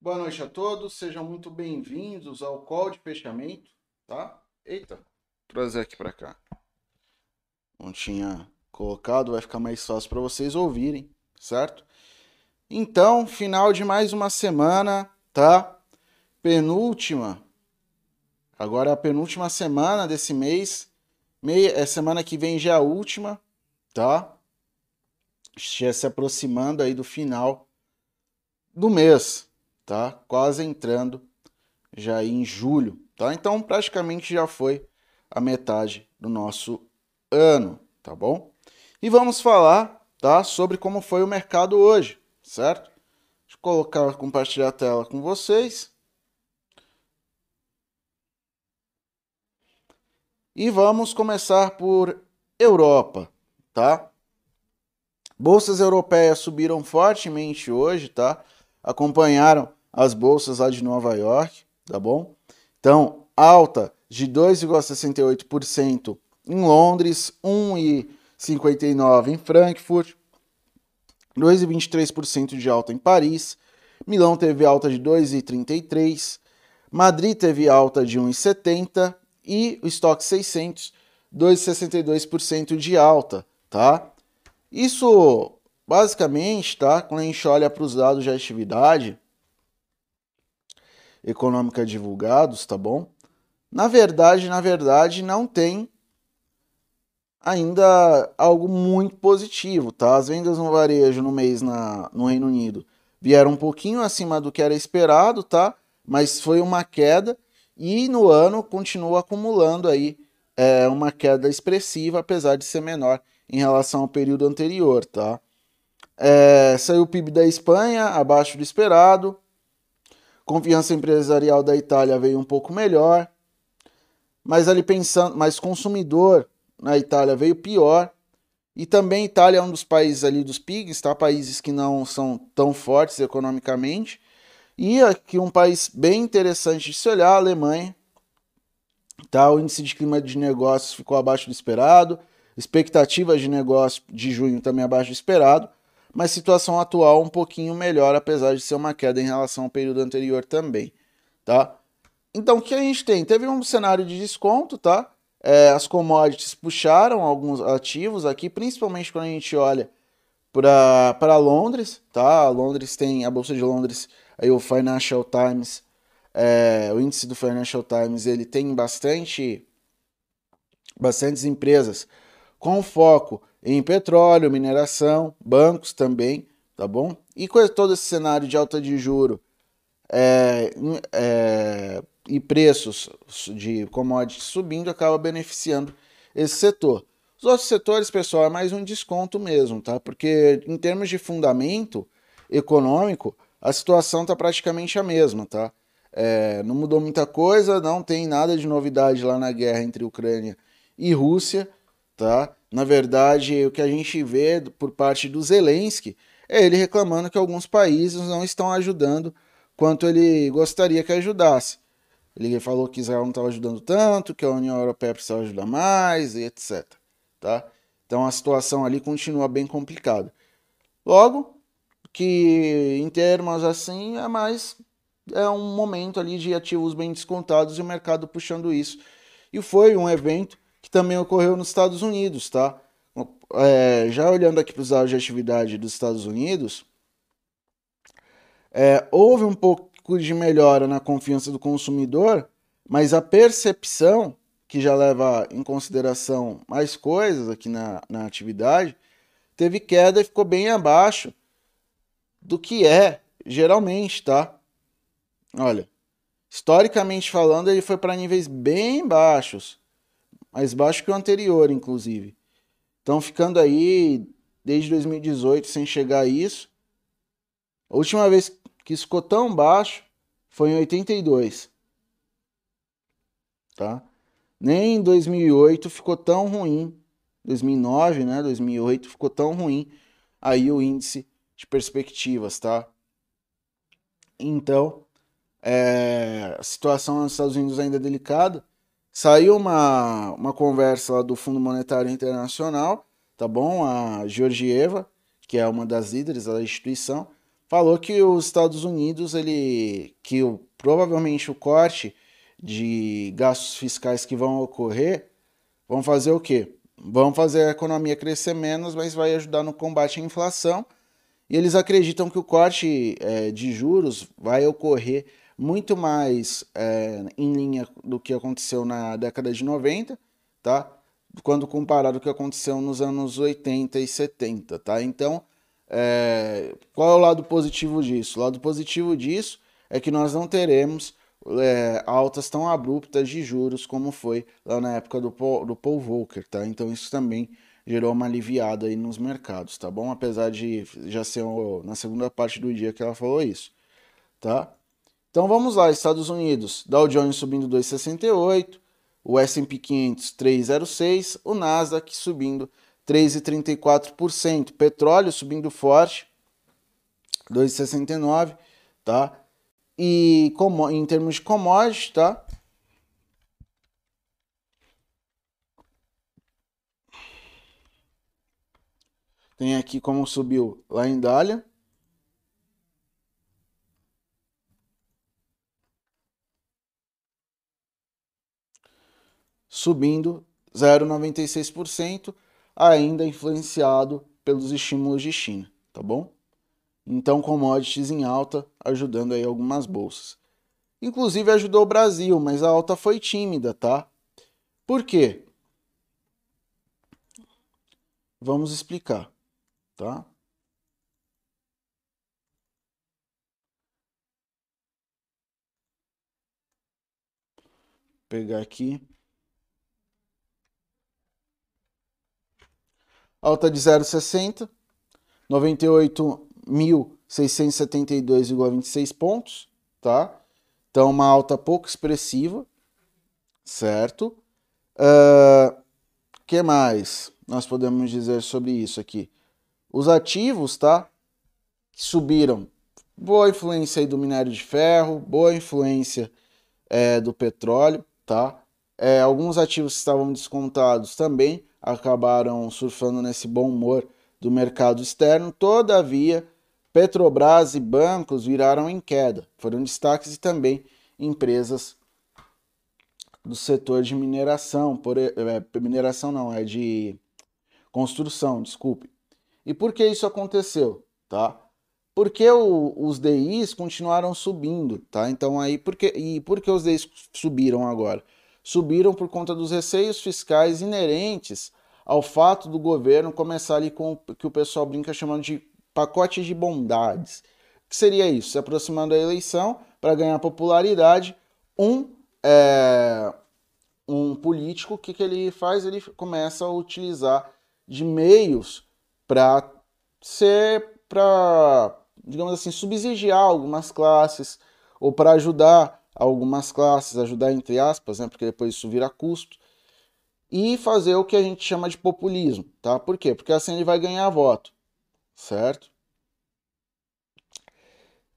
Boa noite a todos, sejam muito bem-vindos ao call de fechamento, tá? Eita, trazer aqui para cá. Não tinha colocado, vai ficar mais fácil para vocês ouvirem, certo? Então, final de mais uma semana, tá? Penúltima. Agora é a penúltima semana desse mês. Meia, é semana que vem já é a última, tá? Já se aproximando aí do final do mês, tá? Quase entrando já em julho, tá? Então praticamente já foi a metade do nosso ano, tá bom? E vamos falar, tá, sobre como foi o mercado hoje, certo? Deixa eu colocar, compartilhar a tela com vocês. E vamos começar por Europa, tá? Bolsas europeias subiram fortemente hoje, tá? Acompanharam as bolsas lá de Nova York, tá bom? Então, alta de 2,68% em Londres, 1,59% em Frankfurt, 2,23% de alta em Paris, Milão teve alta de 2,33%, Madrid teve alta de 1,70% e o estoque 600, 2,62% de alta, tá? Isso, basicamente, tá? Quando a gente olha para os dados de atividade, econômica divulgados, tá bom? Na verdade, na verdade, não tem ainda algo muito positivo, tá? As vendas no varejo no mês na, no Reino Unido vieram um pouquinho acima do que era esperado, tá? Mas foi uma queda e no ano continua acumulando aí é, uma queda expressiva, apesar de ser menor em relação ao período anterior, tá? É, saiu o PIB da Espanha abaixo do esperado, Confiança empresarial da Itália veio um pouco melhor, mas ali pensando, mas consumidor na Itália veio pior. E também Itália é um dos países ali dos PIGs, tá? Países que não são tão fortes economicamente. E aqui um país bem interessante de se olhar, a Alemanha. Tá? O índice de clima de negócios ficou abaixo do esperado. Expectativas de negócio de junho também abaixo do esperado mas situação atual um pouquinho melhor, apesar de ser uma queda em relação ao período anterior também, tá? Então, o que a gente tem? Teve um cenário de desconto, tá? É, as commodities puxaram alguns ativos aqui, principalmente quando a gente olha para Londres, tá? Londres tem, a Bolsa de Londres, aí o Financial Times, é, o índice do Financial Times, ele tem bastante, bastantes empresas com foco em petróleo, mineração, bancos também, tá bom? E com todo esse cenário de alta de juro é, é, e preços de commodities subindo, acaba beneficiando esse setor. Os outros setores, pessoal, é mais um desconto mesmo, tá? Porque em termos de fundamento econômico, a situação está praticamente a mesma, tá? É, não mudou muita coisa, não tem nada de novidade lá na guerra entre Ucrânia e Rússia, tá? Na verdade, o que a gente vê por parte do Zelensky é ele reclamando que alguns países não estão ajudando quanto ele gostaria que ajudasse. Ele falou que Israel não estava ajudando tanto, que a União Europeia precisava ajudar mais e etc. Tá? Então a situação ali continua bem complicada. Logo, que em termos assim é mais é um momento ali de ativos bem descontados e o mercado puxando isso. E foi um evento que também ocorreu nos Estados Unidos, tá? É, já olhando aqui para os dados de atividade dos Estados Unidos, é, houve um pouco de melhora na confiança do consumidor, mas a percepção, que já leva em consideração mais coisas aqui na, na atividade, teve queda e ficou bem abaixo do que é geralmente, tá? Olha, historicamente falando, ele foi para níveis bem baixos mais baixo que o anterior, inclusive. Então, ficando aí desde 2018 sem chegar a isso. A última vez que isso ficou tão baixo foi em 82. Tá? Nem em 2008 ficou tão ruim. 2009, né? 2008 ficou tão ruim aí o índice de perspectivas, tá? Então, é, a situação nos Estados Unidos ainda é delicada. Saiu uma, uma conversa lá do Fundo Monetário Internacional, tá bom? A Georgieva, que é uma das líderes da instituição, falou que os Estados Unidos, ele, que o, provavelmente o corte de gastos fiscais que vão ocorrer, vão fazer o quê? Vão fazer a economia crescer menos, mas vai ajudar no combate à inflação. E eles acreditam que o corte é, de juros vai ocorrer muito mais é, em linha do que aconteceu na década de 90, tá? Quando comparado com o que aconteceu nos anos 80 e 70, tá? Então, é, qual é o lado positivo disso? O lado positivo disso é que nós não teremos é, altas tão abruptas de juros como foi lá na época do Paul, do Paul Volcker, tá? Então isso também gerou uma aliviada aí nos mercados, tá bom? Apesar de já ser na segunda parte do dia que ela falou isso, tá? Então vamos lá, Estados Unidos, Dow Jones subindo 2,68, o S&P 500 3,06, o Nasdaq subindo 3,34%. Petróleo subindo forte, 2,69, tá? E como, em termos de commodities, tá? Tem aqui como subiu lá em Dália. Subindo 0,96% ainda influenciado pelos estímulos de China, tá bom? Então, commodities em alta, ajudando aí algumas bolsas. Inclusive ajudou o Brasil, mas a alta foi tímida, tá? Por quê? Vamos explicar, tá? Vou pegar aqui. Alta de 0,60, 98.672,26 pontos, tá? Então, uma alta pouco expressiva, certo? O uh, que mais nós podemos dizer sobre isso aqui? Os ativos, tá? Subiram. Boa influência aí do minério de ferro, boa influência é, do petróleo, tá? É, alguns ativos que estavam descontados também acabaram surfando nesse bom humor do mercado externo. Todavia, Petrobras e bancos viraram em queda. Foram destaques e também empresas do setor de mineração, por, é, mineração não, é de construção, desculpe. E por que isso aconteceu, tá? Porque o, os DIs continuaram subindo, tá? Então aí, porque, e por que os DIs subiram agora? Subiram por conta dos receios fiscais inerentes ao fato do governo começar ali com o que o pessoal brinca chamando de pacote de bondades. O que seria isso? Se aproximando da eleição para ganhar popularidade, um, é, um político, o que, que ele faz? Ele começa a utilizar de meios para ser, para, digamos assim, subsidiar algumas classes ou para ajudar algumas classes, ajudar entre aspas, né, porque depois isso vira custo, e fazer o que a gente chama de populismo, tá? Por quê? Porque assim ele vai ganhar voto, certo?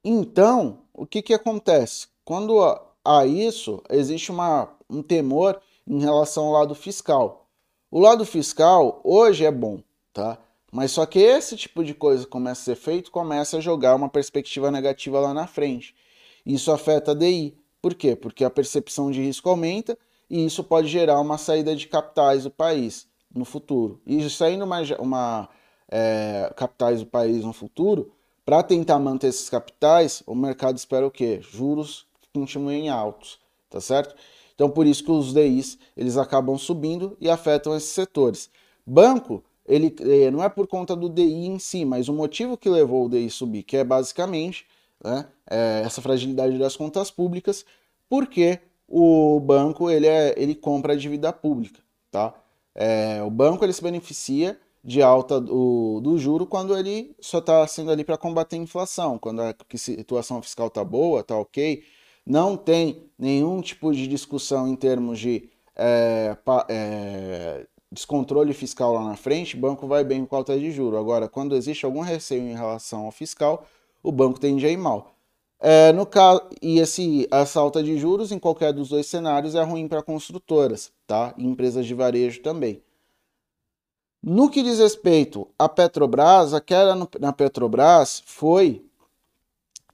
Então, o que que acontece? Quando há isso, existe uma, um temor em relação ao lado fiscal. O lado fiscal hoje é bom, tá? Mas só que esse tipo de coisa começa a ser feito, começa a jogar uma perspectiva negativa lá na frente. Isso afeta a DI. Por quê? Porque a percepção de risco aumenta e isso pode gerar uma saída de capitais do país no futuro. E saindo uma, uma é, capitais do país no futuro, para tentar manter esses capitais, o mercado espera o quê? Juros continuem altos, tá certo? Então por isso que os DIs eles acabam subindo e afetam esses setores. Banco, ele é, não é por conta do DI em si, mas o motivo que levou o DI subir, que é basicamente né, é, essa fragilidade das contas públicas, porque o banco ele, é, ele compra a dívida pública. Tá? É, o banco ele se beneficia de alta do, do juro quando ele só está sendo ali para combater a inflação, quando a situação fiscal está boa, está ok, não tem nenhum tipo de discussão em termos de é, pa, é, descontrole fiscal lá na frente, o banco vai bem com alta de juro. Agora, quando existe algum receio em relação ao fiscal, o banco tende a ir mal. É, no caso, e esse, essa alta de juros em qualquer dos dois cenários é ruim para construtoras, tá? E empresas de varejo também. No que diz respeito à Petrobras, a queda no, na Petrobras foi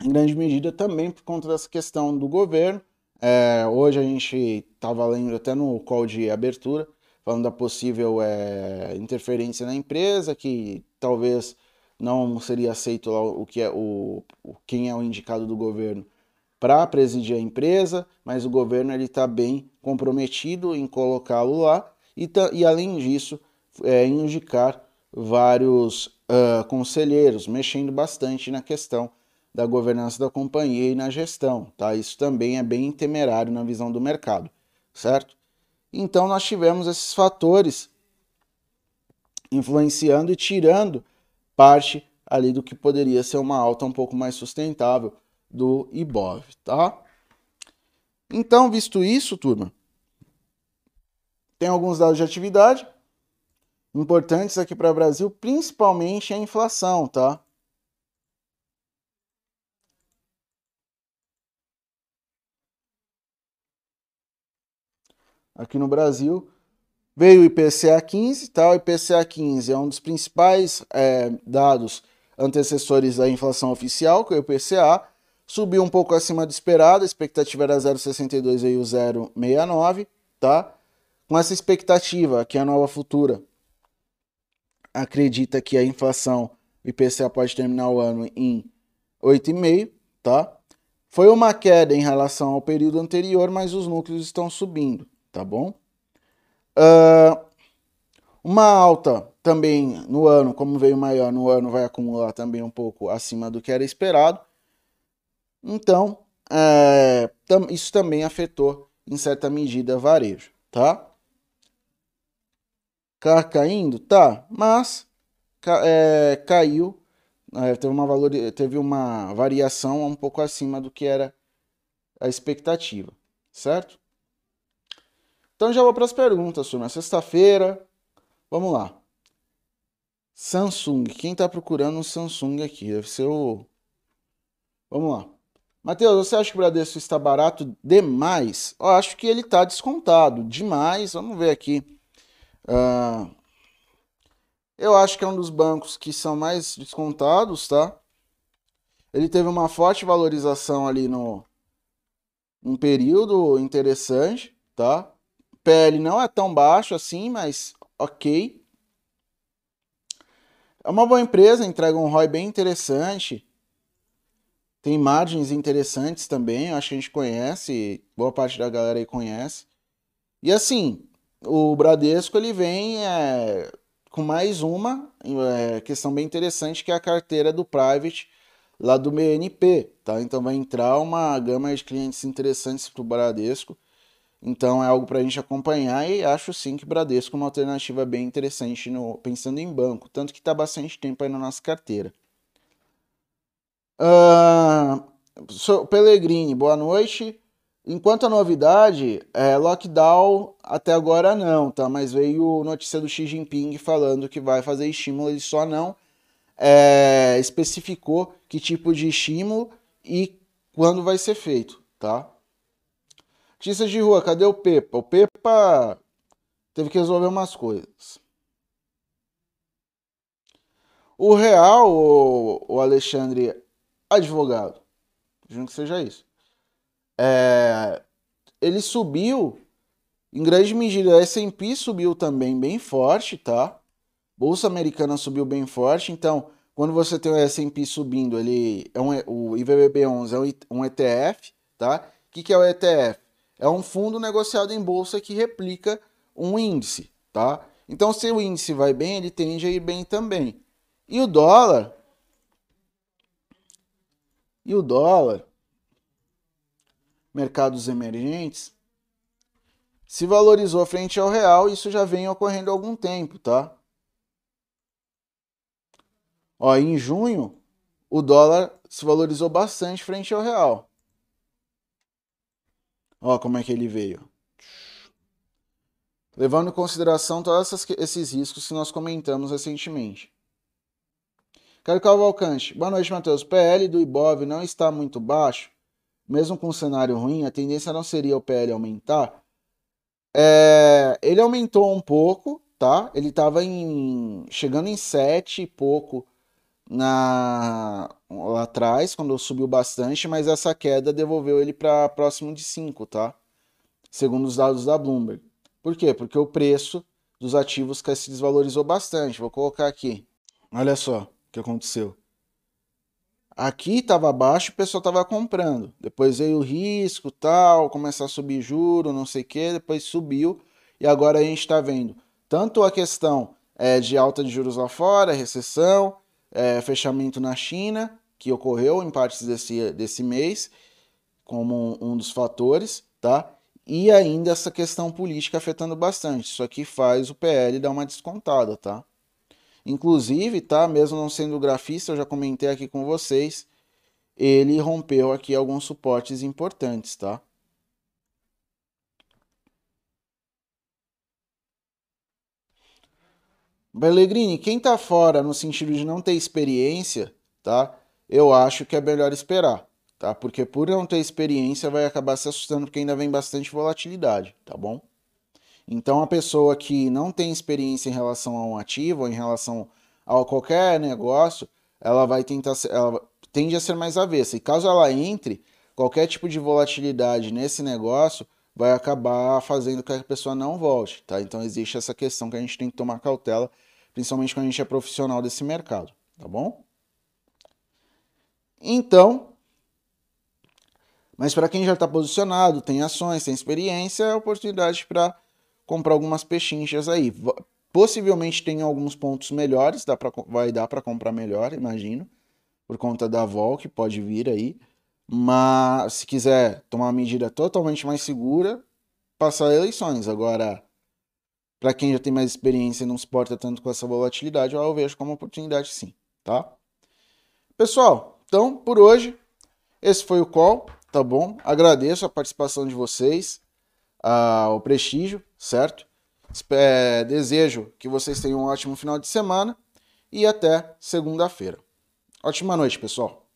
em grande medida também por conta dessa questão do governo. É, hoje a gente estava lendo até no call de abertura, falando da possível é, interferência na empresa, que talvez não seria aceito lá o que é o, quem é o indicado do governo para presidir a empresa, mas o governo ele está bem comprometido em colocá-lo lá e, e além disso é, indicar vários uh, conselheiros, mexendo bastante na questão da governança da companhia e na gestão, tá? Isso também é bem temerário na visão do mercado, certo? Então nós tivemos esses fatores influenciando e tirando parte ali do que poderia ser uma alta um pouco mais sustentável do IBOV, tá? Então, visto isso, turma, tem alguns dados de atividade importantes aqui para o Brasil, principalmente a inflação, tá? Aqui no Brasil veio o IPCA 15, tá? O IPCA 15 é um dos principais é, dados antecessores da inflação oficial, que é o IPCA, subiu um pouco acima do esperado, a expectativa era 0,62 e o 0,69, tá? Com essa expectativa que a nova futura acredita que a inflação IPCA pode terminar o ano em 8,5, tá? Foi uma queda em relação ao período anterior, mas os núcleos estão subindo, tá bom? Uh, uma alta também no ano, como veio maior no ano, vai acumular também um pouco acima do que era esperado. Então, é, tam, isso também afetou, em certa medida, varejo, tá? Tá caindo? Tá, mas é, caiu, é, teve, uma valor, teve uma variação um pouco acima do que era a expectativa, certo? Então já vou para as perguntas, turma. Sexta-feira, vamos lá. Samsung, quem está procurando um Samsung aqui? Deve ser o. Vamos lá. Matheus, você acha que o Bradesco está barato demais? Eu acho que ele está descontado demais. Vamos ver aqui. Uh, eu acho que é um dos bancos que são mais descontados, tá? Ele teve uma forte valorização ali no um período interessante, tá? PL não é tão baixo assim, mas ok. É uma boa empresa, entrega um ROI bem interessante. Tem margens interessantes também, acho que a gente conhece, boa parte da galera aí conhece. E assim, o Bradesco ele vem é, com mais uma é, questão bem interessante que é a carteira do private lá do BNP, tá? Então vai entrar uma gama de clientes interessantes para o Bradesco. Então é algo para a gente acompanhar e acho sim que Bradesco é uma alternativa bem interessante no, pensando em banco, tanto que está bastante tempo aí na nossa carteira. Uh, Pellegrini, boa noite. Enquanto a novidade, é, lockdown até agora não, tá? Mas veio notícia do Xi Jinping falando que vai fazer estímulo, ele só não é, especificou que tipo de estímulo e quando vai ser feito, tá? Notícias de rua, cadê o Pepa? O Pepa teve que resolver umas coisas. O real, o, Alexandre, advogado, junto que seja isso é, ele subiu em grande medida. A S&P subiu também bem forte, tá? Bolsa americana subiu bem forte, então quando você tem o S&P subindo, ele é um, o IVBB11 é um ETF, tá? O que, que é o ETF? É um fundo negociado em bolsa que replica um índice, tá? Então, se o índice vai bem, ele tende a ir bem também. E o dólar? E o dólar? mercados emergentes, se valorizou frente ao real, isso já vem ocorrendo há algum tempo, tá? Ó, em junho, o dólar se valorizou bastante frente ao real. Ó, como é que ele veio. Levando em consideração todos esses riscos que nós comentamos recentemente. Caio Cavalcante. Boa noite, Matheus. PL do Ibov não está muito baixo? mesmo com um cenário ruim, a tendência não seria o PL aumentar. É, ele aumentou um pouco, tá? Ele estava chegando em 7 e pouco, na lá atrás, quando subiu bastante, mas essa queda devolveu ele para próximo de 5, tá? Segundo os dados da Bloomberg. Por quê? Porque o preço dos ativos se desvalorizou bastante. Vou colocar aqui. Olha só o que aconteceu. Aqui estava baixo, o pessoal estava comprando. Depois veio o risco, tal, começar a subir juro, não sei o que, depois subiu. E agora a gente está vendo tanto a questão é, de alta de juros lá fora, recessão, é, fechamento na China, que ocorreu em partes desse, desse mês, como um, um dos fatores, tá? E ainda essa questão política afetando bastante. Isso aqui faz o PL dar uma descontada, tá? Inclusive, tá? Mesmo não sendo grafista, eu já comentei aqui com vocês, ele rompeu aqui alguns suportes importantes, tá? Pellegrini, quem tá fora no sentido de não ter experiência, tá? Eu acho que é melhor esperar, tá? Porque por não ter experiência vai acabar se assustando porque ainda vem bastante volatilidade, tá bom? Então a pessoa que não tem experiência em relação a um ativo, ou em relação a qualquer negócio, ela vai tentar ela tende a ser mais avessa. E caso ela entre, qualquer tipo de volatilidade nesse negócio vai acabar fazendo com que a pessoa não volte, tá? Então existe essa questão que a gente tem que tomar cautela principalmente quando a gente é profissional desse mercado, tá bom? Então, mas para quem já está posicionado, tem ações, tem experiência, é oportunidade para comprar algumas pechinchas aí. Possivelmente tem alguns pontos melhores, dá pra, vai dar para comprar melhor, imagino, por conta da vol que pode vir aí. Mas se quiser tomar uma medida totalmente mais segura, passar eleições. Agora, para quem já tem mais experiência e não se porta tanto com essa volatilidade, eu vejo como oportunidade sim, tá? Pessoal, então por hoje esse foi o call, tá bom? Agradeço a participação de vocês, o prestígio, certo? É, desejo que vocês tenham um ótimo final de semana e até segunda-feira. Ótima noite, pessoal.